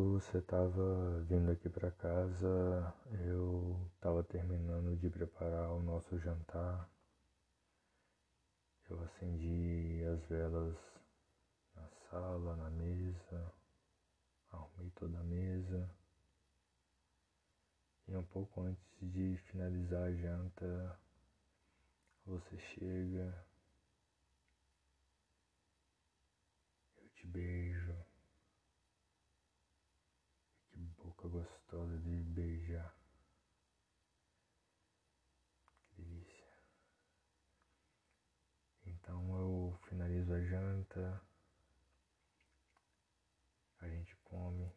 você estava vindo aqui para casa, eu estava terminando de preparar o nosso jantar. Eu acendi as velas na sala, na mesa, arrumei toda a mesa. E um pouco antes de finalizar a janta, você chega, eu te beijo. Que boca gostosa de beijar. Que delícia. Então eu finalizo a janta, a gente come.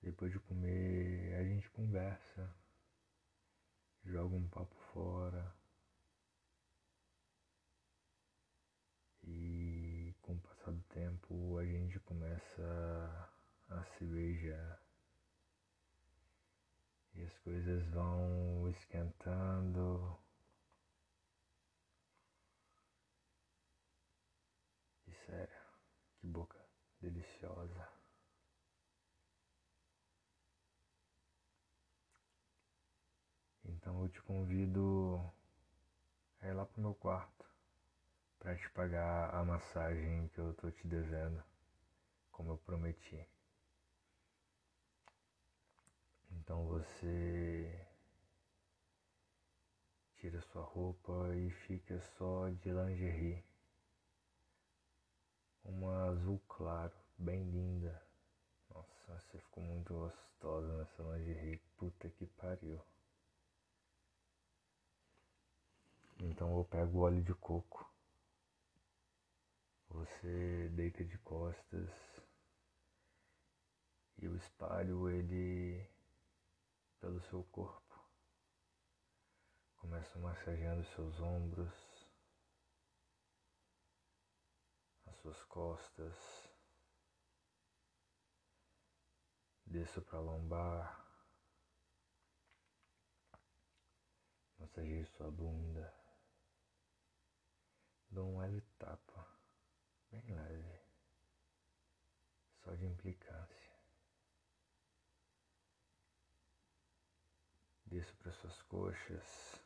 Depois de comer, a gente conversa, joga um papo fora. E com o passar do tempo, a gente começa a se beijar. E as coisas vão esquentando. E sério, que boca deliciosa. Então eu te convido a ir lá pro meu quarto para te pagar a massagem que eu tô te devendo, como eu prometi. Então você tira sua roupa e fica só de lingerie. Uma azul claro, bem linda. Nossa, você ficou muito gostosa nessa lingerie. Puta que pariu. Então eu pego o óleo de coco. Você deita de costas e eu espalho ele pelo seu corpo. Começo massageando seus ombros, as suas costas, desço para lombar, massageio sua bunda. Dou um leve tapa, bem leve, só de implicância. Desço para suas coxas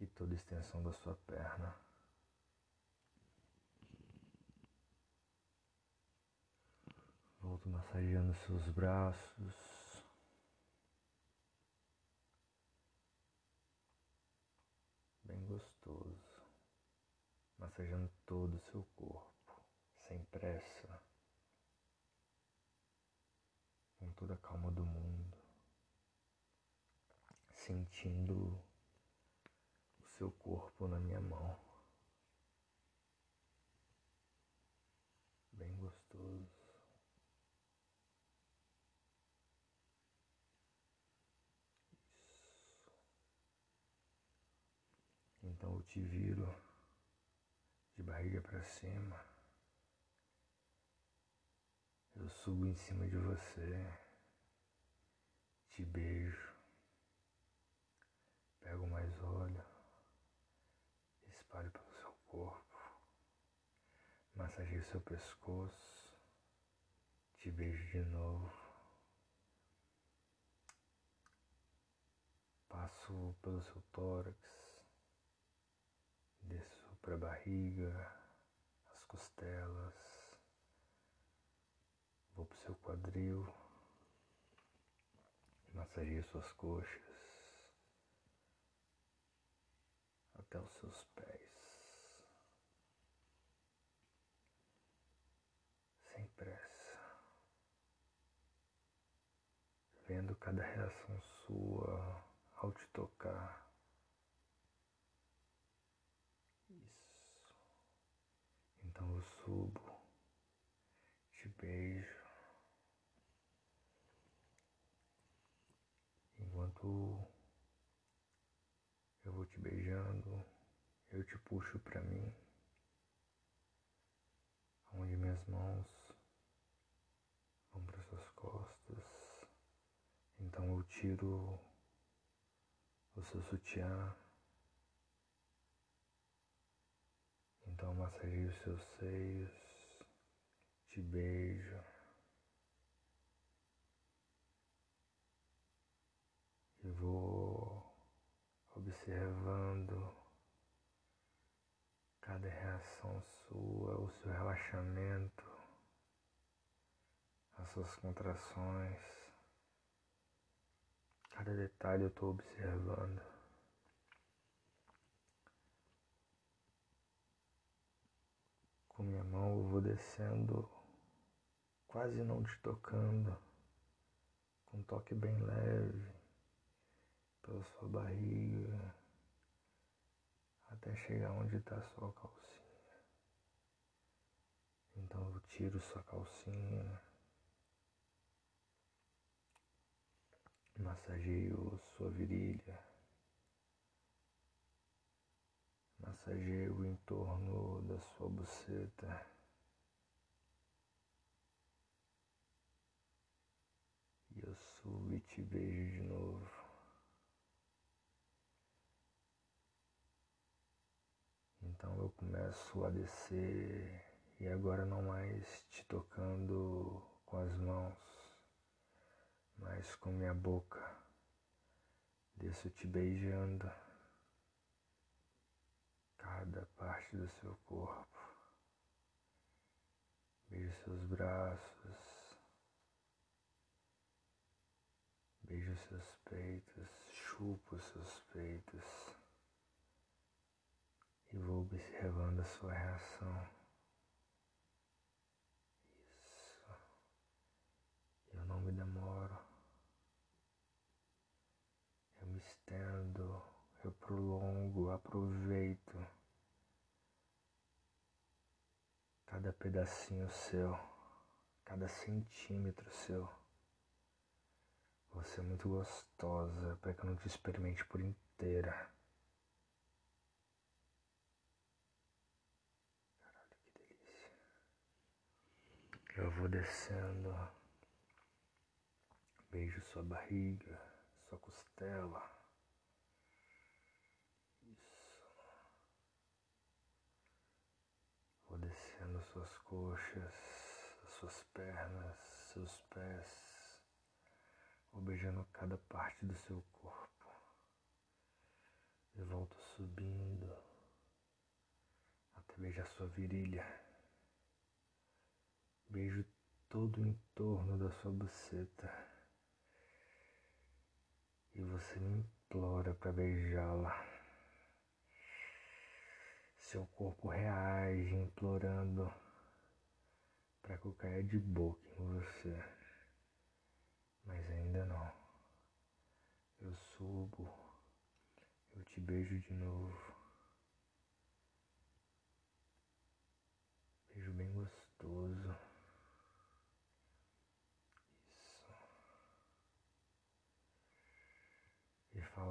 e toda a extensão da sua perna. Volto massageando seus braços. bem gostoso, massageando todo o seu corpo, sem pressa, com toda a calma do mundo, sentindo o seu corpo na minha mão. Bem gostoso. Então eu te viro de barriga para cima. Eu subo em cima de você, te beijo, pego mais óleo, espalho pelo seu corpo, massageio seu pescoço, te beijo de novo. Passo pelo seu tórax, desço para a barriga, as costelas, vou para o seu quadril, massageio suas coxas até os seus pés. Sem pressa, vendo cada reação sua ao te tocar. Então eu subo, te beijo. Enquanto eu vou te beijando, eu te puxo para mim, onde minhas mãos vão para suas costas. Então eu tiro o seu sutiã Então massageio os seus seios, te beijo. E vou observando cada reação sua, o seu relaxamento, as suas contrações. Cada detalhe eu estou observando. Com minha mão eu vou descendo, quase não te tocando, com um toque bem leve pela sua barriga até chegar onde está sua calcinha. Então eu tiro sua calcinha, massageio sua virilha. Massageio o entorno da sua buceta. E eu subo e te beijo de novo. Então eu começo a descer e agora não mais te tocando com as mãos, mas com minha boca. Desço te beijando cada parte do seu corpo. Beijo seus braços, beijo seus peitos, chupo seus peitos observando a sua reação. Isso. Eu não me demoro. Eu me estendo, eu prolongo, aproveito. cada pedacinho seu, cada centímetro seu. Você é muito gostosa para que eu não te experimente por inteira. Caralho, que delícia. Eu vou descendo, beijo sua barriga, sua costela. descendo suas coxas, suas pernas, seus pés, vou beijando cada parte do seu corpo. E volto subindo até beijar sua virilha. Beijo todo o entorno da sua buceta. E você me implora para beijá-la. Seu corpo reage implorando para que eu caia de boca em você. Mas ainda não. Eu subo, eu te beijo de novo. Beijo bem gostoso. Isso. E fala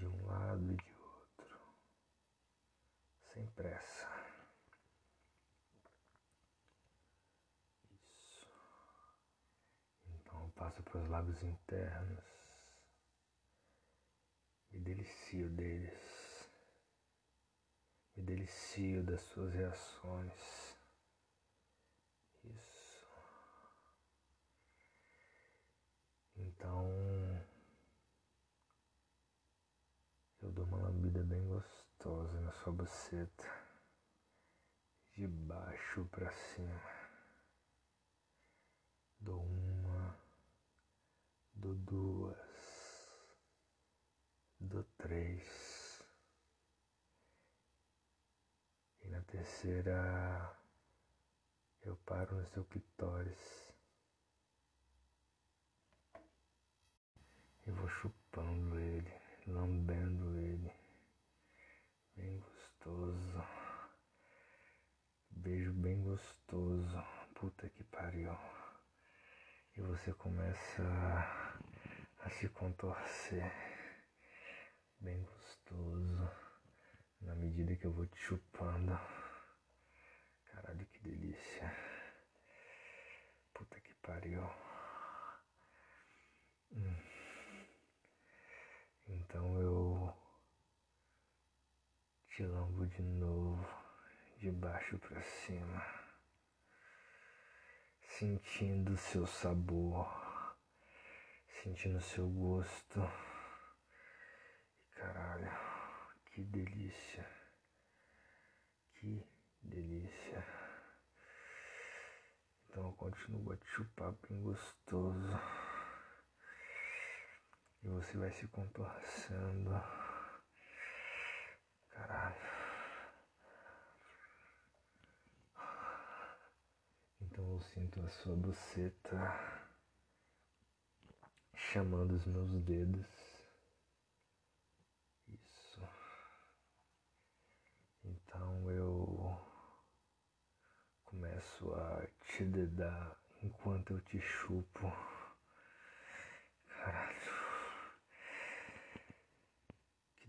de um lado e de outro, sem pressa. Isso. Então passo para os lábios internos, me delicio deles. Me delicio das suas reações. Isso. Então, eu dou uma lambida bem gostosa na sua buceta, de baixo para cima. Dou uma, dou duas, dou três. na terceira, eu paro no seu clitóris e vou chupando ele, lambendo ele, bem gostoso. gostoso. Puta que pariu. E você começa a, a se contorcer. Bem gostoso. Na medida que eu vou te chupando. Caralho, que delícia. Puta que pariu. Hum. Então eu lambo de novo, de baixo para cima, sentindo seu sabor, sentindo seu gosto. Caralho, que delícia, que delícia. Então eu continuo chupar bem gostoso. E você vai se contorcendo. Caralho. Então eu sinto a sua buceta chamando os meus dedos. Isso. Então eu começo a te dedar enquanto eu te chupo. Caralho.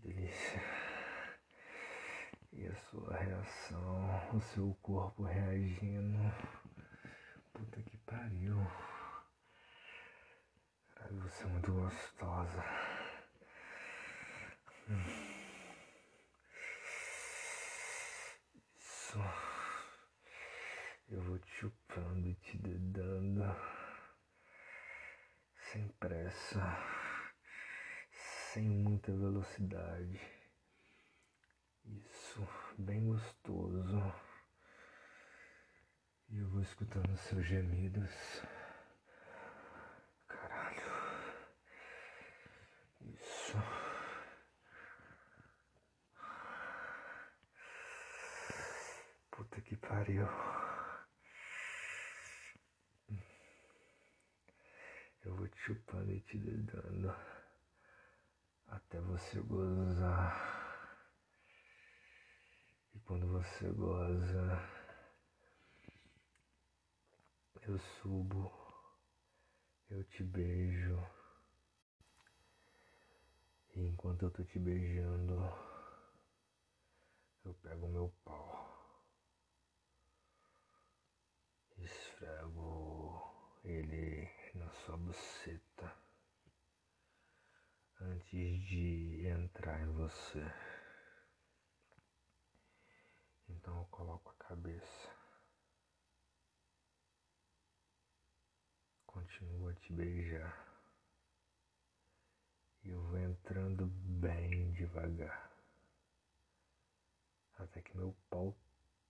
delícia. E a sua reação, o seu corpo reagindo. Puta que pariu. Você é muito gostosa. Isso. Eu vou te chupando e te dedando. Sem pressa sem muita velocidade. Isso, bem gostoso. E eu vou escutando seus gemidos. Caralho. Isso. Puta que pariu. Eu vou te chupando e te dedando até você gozar. Quando você goza, eu subo, eu te beijo. E enquanto eu tô te beijando, eu pego meu pau, esfrego ele na sua buceta antes de entrar em você. Então eu coloco a cabeça. Continuo a te beijar. E eu vou entrando bem devagar. Até que meu pau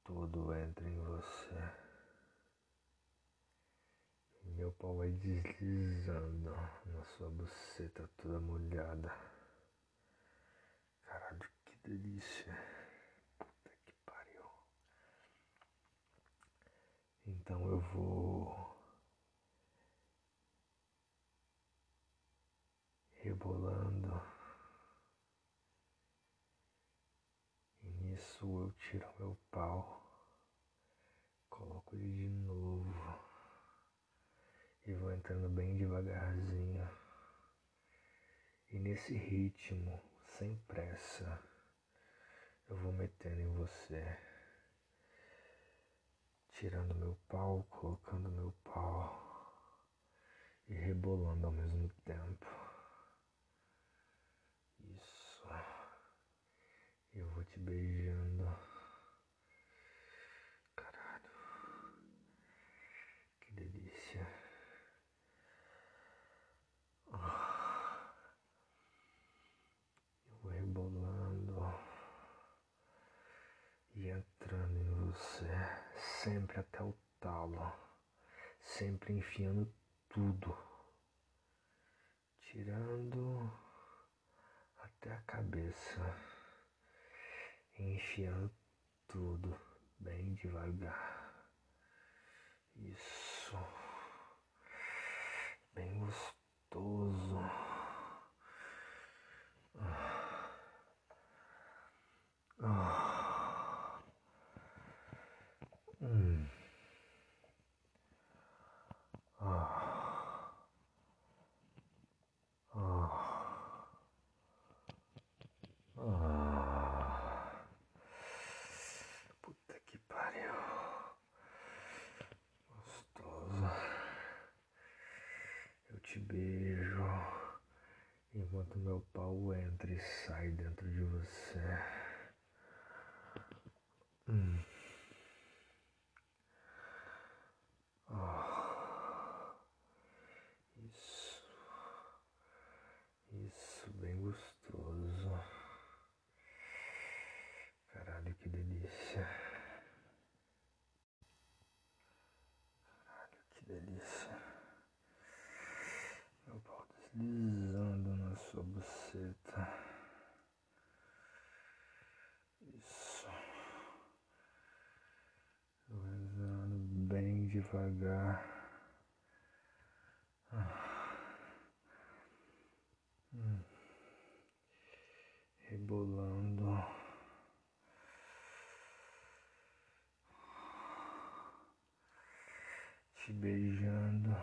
todo entre em você. Meu pau vai deslizando na sua buceta toda molhada. Caralho, que delícia. Puta que pariu. Então eu vou rebolando. E nisso eu tiro meu pau, coloco ele de novo e vou entrando bem devagarzinho. E nesse ritmo, sem pressa, eu vou metendo em você, tirando meu pau, colocando meu pau e rebolando ao mesmo tempo. Isso. Eu vou te beijando. Sempre até o talo, sempre enfiando tudo, tirando até a cabeça, enfiando tudo bem devagar. Isso, bem gostoso. Ah. Ah. Hum. te beijo enquanto meu pau entra e sai dentro de você. Hum. Oh. Isso. Isso, bem gostoso. Caralho, que delícia. Caralho, que delícia. Meu pau deslizando na sua buceta. Isso. Deslizando bem devagar. Rebolando. Te beijando.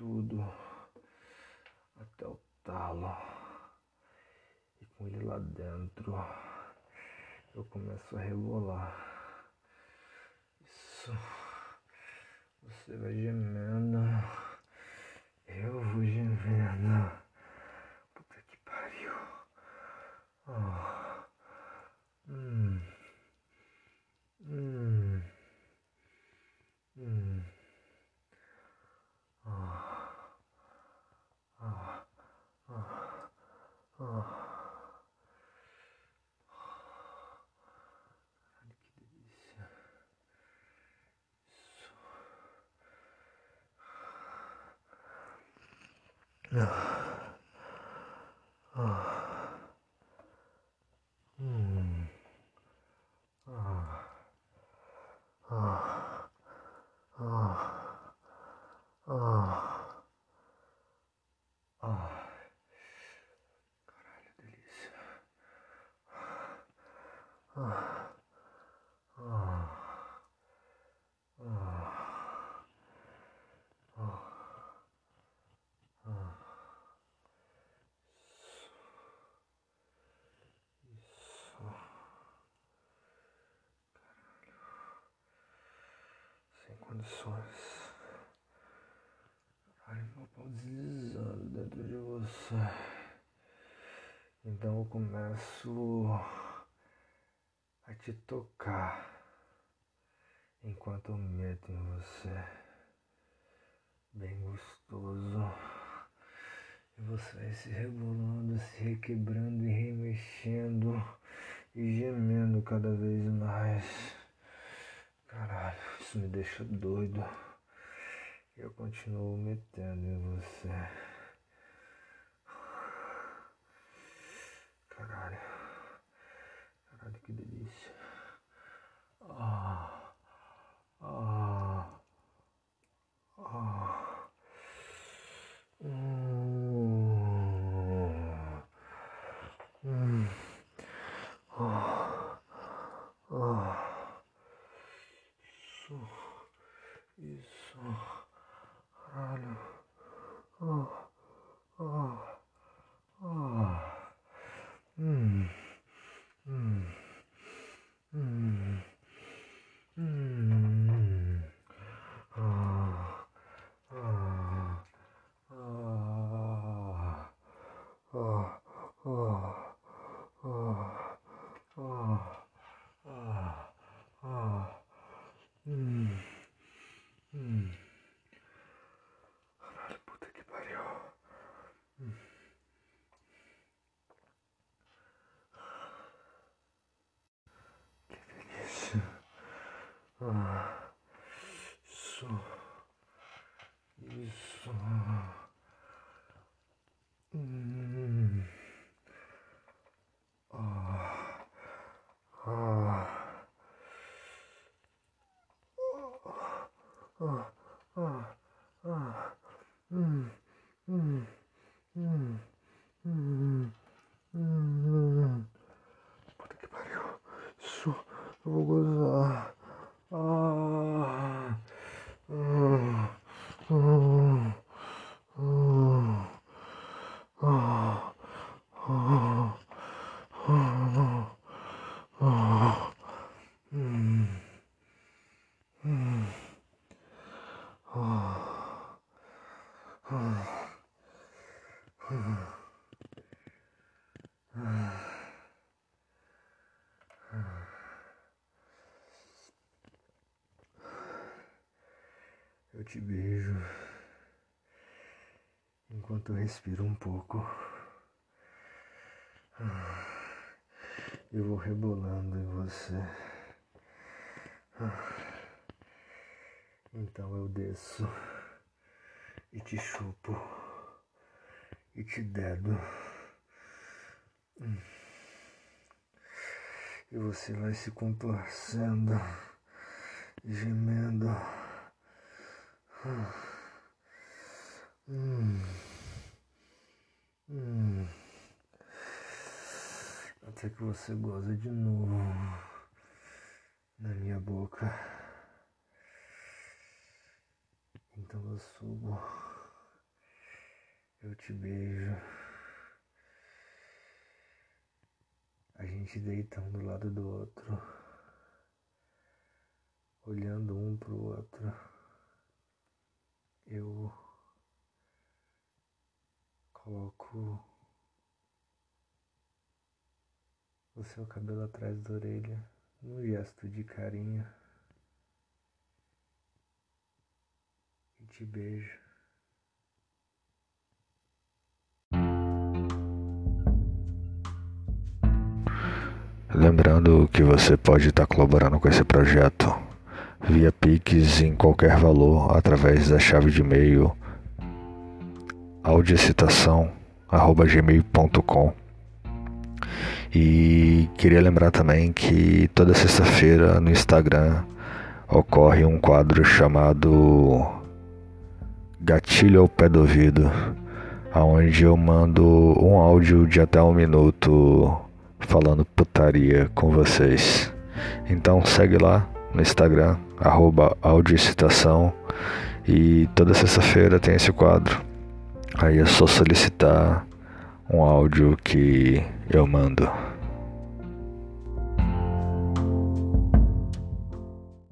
tudo até o talo. E com ele lá dentro, eu começo a rebolar. Isso. Você vai gemendo. Eu vou gemendo. Condições. Ai, meu pau deslizando dentro de você. Então eu começo a te tocar enquanto eu meto em você. Bem gostoso. E você vai se rebolando, se requebrando e remexendo e gemendo cada vez mais. Caralho, isso me deixa doido. Eu continuo metendo em você. Caralho. Caralho, que delícia. Ah. Ah. 嗯。Eu vou gozar. Ah. Ah. Ah. Ah. Ah. Ah. Ah. Hum. Hum. Ah. Ah. Eu te beijo enquanto eu respiro um pouco. Eu vou rebolando em você. Então eu desço e te chupo e te dedo. E você vai se contorcendo, gemendo. Até que você goza de novo na minha boca. Então eu subo, eu te beijo. A gente deita um do lado do outro, olhando um pro outro. Eu coloco o seu cabelo atrás da orelha, num gesto de carinho, e te beijo. Lembrando que você pode estar colaborando com esse projeto via Pix em qualquer valor através da chave de e-mail audiocitação@gmail.com. E queria lembrar também que toda sexta-feira no Instagram ocorre um quadro chamado Gatilho ao pé do ouvido, onde eu mando um áudio de até um minuto falando putaria com vocês. Então segue lá no Instagram, arroba audiocitação e toda sexta-feira tem esse quadro. Aí é só solicitar um áudio que eu mando.